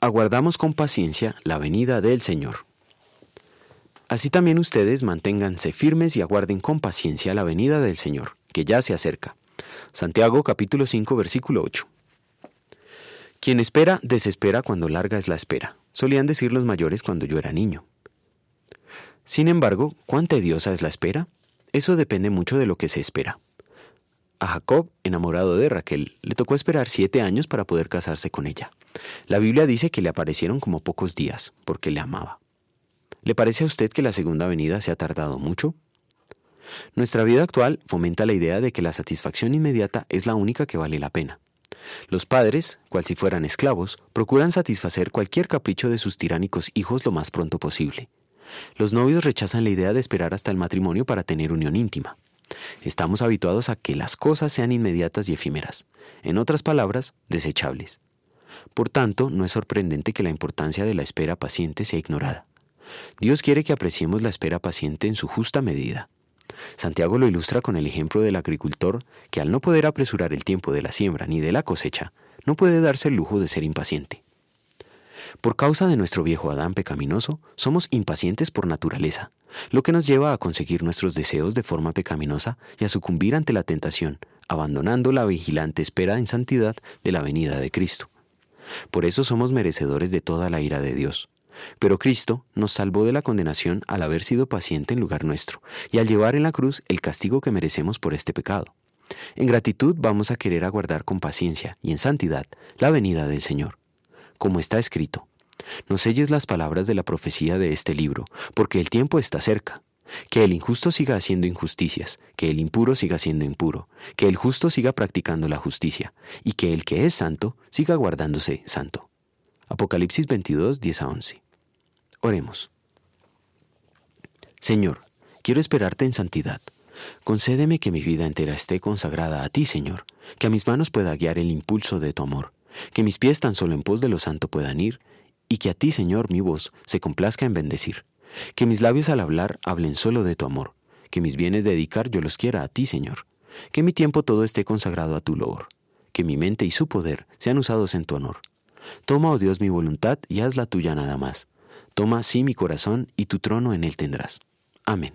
aguardamos con paciencia la venida del Señor. Así también ustedes manténganse firmes y aguarden con paciencia la venida del Señor, que ya se acerca. Santiago capítulo 5 versículo 8. Quien espera, desespera cuando larga es la espera, solían decir los mayores cuando yo era niño. Sin embargo, ¿cuán tediosa es la espera? Eso depende mucho de lo que se espera. A Jacob, enamorado de Raquel, le tocó esperar siete años para poder casarse con ella. La Biblia dice que le aparecieron como pocos días, porque le amaba. ¿Le parece a usted que la segunda venida se ha tardado mucho? Nuestra vida actual fomenta la idea de que la satisfacción inmediata es la única que vale la pena. Los padres, cual si fueran esclavos, procuran satisfacer cualquier capricho de sus tiránicos hijos lo más pronto posible. Los novios rechazan la idea de esperar hasta el matrimonio para tener unión íntima. Estamos habituados a que las cosas sean inmediatas y efímeras, en otras palabras, desechables. Por tanto, no es sorprendente que la importancia de la espera paciente sea ignorada. Dios quiere que apreciemos la espera paciente en su justa medida. Santiago lo ilustra con el ejemplo del agricultor que al no poder apresurar el tiempo de la siembra ni de la cosecha, no puede darse el lujo de ser impaciente. Por causa de nuestro viejo Adán pecaminoso, somos impacientes por naturaleza, lo que nos lleva a conseguir nuestros deseos de forma pecaminosa y a sucumbir ante la tentación, abandonando la vigilante espera en santidad de la venida de Cristo. Por eso somos merecedores de toda la ira de Dios. Pero Cristo nos salvó de la condenación al haber sido paciente en lugar nuestro y al llevar en la cruz el castigo que merecemos por este pecado. En gratitud vamos a querer aguardar con paciencia y en santidad la venida del Señor. Como está escrito, no selles las palabras de la profecía de este libro, porque el tiempo está cerca. Que el injusto siga haciendo injusticias, que el impuro siga siendo impuro, que el justo siga practicando la justicia, y que el que es santo siga guardándose santo. Apocalipsis 22, 10 a 11. Oremos. Señor, quiero esperarte en santidad. Concédeme que mi vida entera esté consagrada a ti, Señor, que a mis manos pueda guiar el impulso de tu amor, que mis pies tan solo en pos de lo santo puedan ir, y que a ti, Señor, mi voz se complazca en bendecir, que mis labios al hablar hablen solo de tu amor, que mis bienes dedicar yo los quiera a ti, Señor, que mi tiempo todo esté consagrado a tu loor, que mi mente y su poder sean usados en tu honor. Toma, oh Dios, mi voluntad y haz la tuya nada más Toma sí mi corazón y tu trono en él tendrás. Amén.